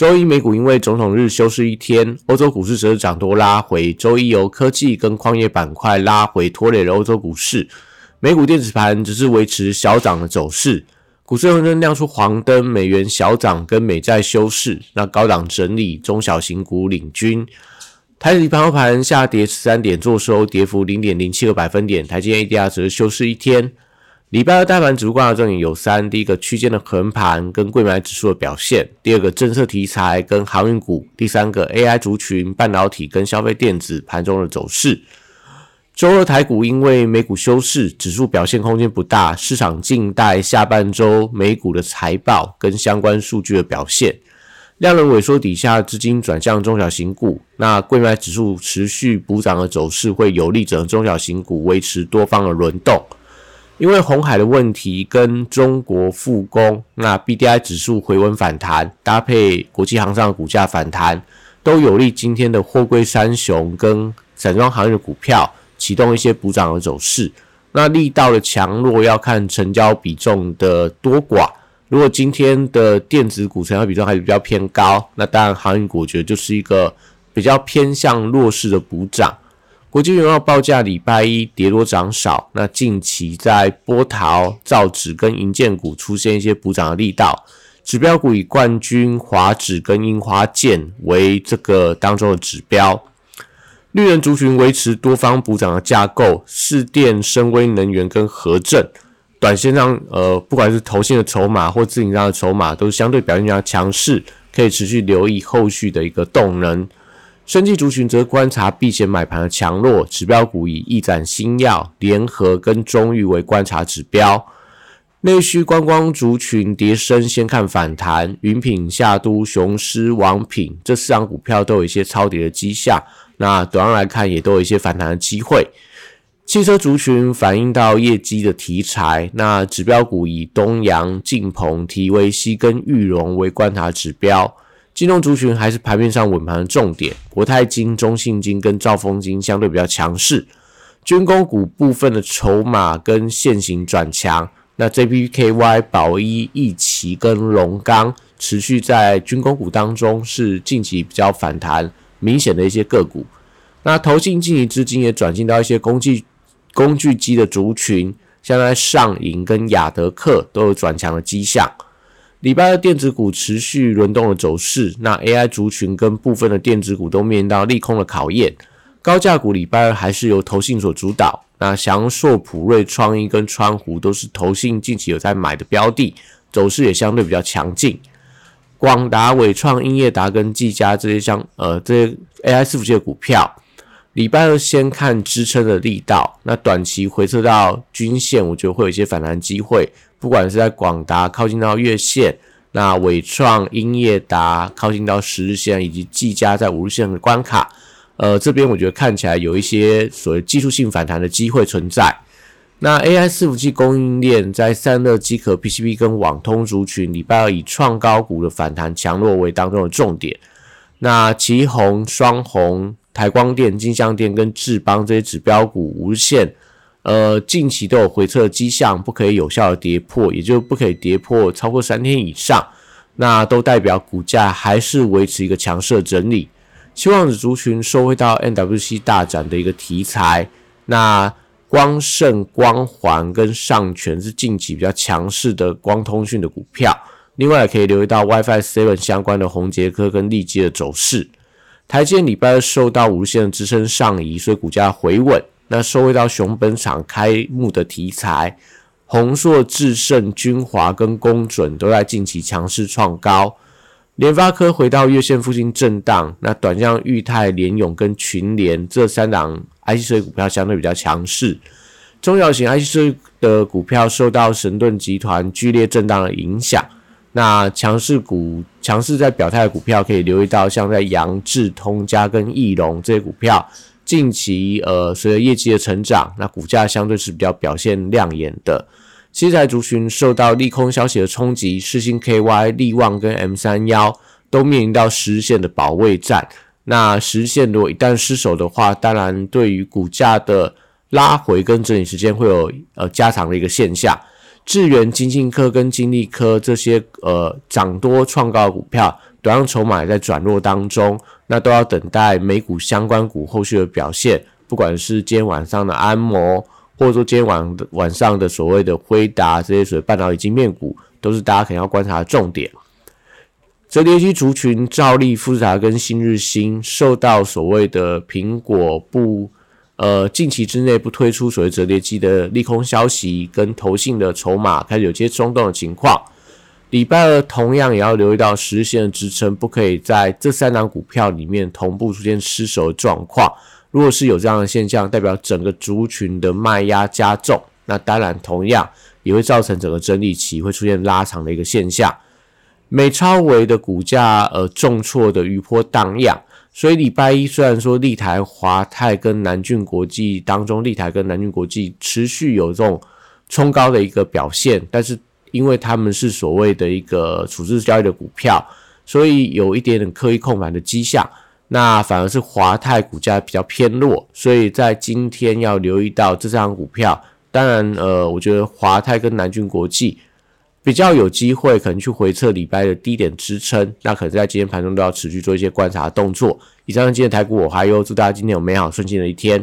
周一美股因为总统日休市一天，欧洲股市则是涨多拉回。周一由科技跟矿业板块拉回，拖累了欧洲股市。美股电子盘只是维持小涨的走势。股市恒生亮出黄灯，美元小涨跟美债休市。那高档整理，中小型股领军。台指盘后盘下跌十三点，做收跌幅零点零七个百分点。台积电 ADR 则是休市一天。礼拜二大盘指数观察重点有三：第一个区间的横盘跟贵买指数的表现；第二个政策题材跟航运股；第三个 AI 族群、半导体跟消费电子盘中的走势。周二台股因为美股休市，指数表现空间不大，市场静待下半周美股的财报跟相关数据的表现。量能萎缩底下，资金转向中小型股，那贵买指数持续补涨的走势会有利整个中小型股维持多方的轮动。因为红海的问题跟中国复工，那 B D I 指数回温反弹，搭配国际航商股价反弹，都有利今天的货柜三雄跟散装行业的股票启动一些补涨的走势。那力道的强弱要看成交比重的多寡。如果今天的电子股成交比重还是比较偏高，那当然航运股我觉得就是一个比较偏向弱势的补涨。国际原油报价礼拜一跌多涨少，那近期在波涛、造纸跟银建股出现一些补涨的力道，指标股以冠军、华指跟樱花剑为这个当中的指标。绿人族群维持多方补涨的架构，市电、深威能源跟核证，短线上呃不管是投信的筹码或自营商的筹码，都是相对表现比较强势，可以持续留意后续的一个动能。生技族群则观察避险买盘的强弱，指标股以易展新药、联合跟中裕为观察指标。内需观光族群跌升，先看反弹。云品、夏都、雄狮、王品这四张股票都有一些超跌的迹象，那短上来看也都有一些反弹的机会。汽车族群反映到业绩的题材，那指标股以东阳、晋鹏、提维西跟裕隆为观察指标。金融族群还是盘面上稳盘的重点，国泰金、中信金跟兆丰金相对比较强势。军工股部分的筹码跟现行转强，那 JPKY、宝一、易奇跟龙钢持续在军工股当中是近期比较反弹明显的一些个股。那投信近期资金也转进到一些工具工具机的族群，像在上银跟亚德克都有转强的迹象。礼拜二电子股持续轮动的走势，那 AI 族群跟部分的电子股都面临到利空的考验。高价股礼拜二还是由投信所主导，那翔硕、普瑞、创意跟川湖都是投信近期有在买的标的，走势也相对比较强劲。广达、伟创、英业达跟技嘉这些相呃这些 AI 伺服器的股票，礼拜二先看支撑的力道，那短期回撤到均线，我觉得会有一些反弹机会。不管是在广达靠近到月线，那伟创、英业达靠近到十日线，以及技嘉在五日线的关卡，呃，这边我觉得看起来有一些所谓技术性反弹的机会存在。那 AI 伺服器供应链在散热、机壳、PCB 跟网通族群，礼拜二以创高股的反弹强弱为当中的重点。那旗宏、双红、台光电、金相电跟智邦这些指标股五日线。呃，近期都有回撤的迹象，不可以有效的跌破，也就不可以跌破超过三天以上，那都代表股价还是维持一个强势的整理。希望族群收回到 NWC 大展的一个题材，那光盛、光环跟上全是近期比较强势的光通讯的股票，另外也可以留意到 WiFi Seven 相关的宏杰科跟利基的走势。台积礼拜二受到五日线的支撑上移，所以股价回稳。那收回到熊本厂开幕的题材，宏硕、智胜、君华跟公准都在近期强势创高。联发科回到月线附近震荡，那短向裕泰、联永跟群联这三档 IC 设计股票相对比较强势。中小型 IC 设计的股票受到神盾集团剧烈震荡的影响，那强势股、强势在表态的股票，可以留意到像在扬智、通家跟翼龙这些股票，近期呃随着业绩的成长，那股价相对是比较表现亮眼的。七彩族群受到利空消息的冲击，世星 KY、利旺跟 M 三幺都面临到实线的保卫战。那实线如果一旦失守的话，当然对于股价的拉回跟整理时间会有呃加长的一个现象。智源、金信科跟金利科这些呃涨多创高的股票，短量筹码也在转弱当中，那都要等待美股相关股后续的表现。不管是今天晚上的安摩，或者说今天晚晚上的所谓的辉达这些所谓半导体晶片股，都是大家可能要观察的重点。折叠机族群，兆利、富士达跟新日新受到所谓的苹果不。呃，近期之内不推出所谓折叠机的利空消息，跟投信的筹码开始有些松动的情况。礼拜二同样也要留意到十日线的支撑，不可以在这三档股票里面同步出现失守的状况。如果是有这样的现象，代表整个族群的卖压加重，那当然同样也会造成整个整理期会出现拉长的一个现象。美超维的股价呃重挫的余波荡漾。所以礼拜一虽然说立台、华泰跟南郡国际当中，立台跟南郡国际持续有这种冲高的一个表现，但是因为他们是所谓的一个处置交易的股票，所以有一点点刻意控盘的迹象。那反而是华泰股价比较偏弱，所以在今天要留意到这张股票。当然，呃，我觉得华泰跟南郡国际。比较有机会，可能去回测礼拜的低点支撑，那可能在今天盘中都要持续做一些观察动作。以上是今天台股，我还有祝大家今天有美好顺心的一天。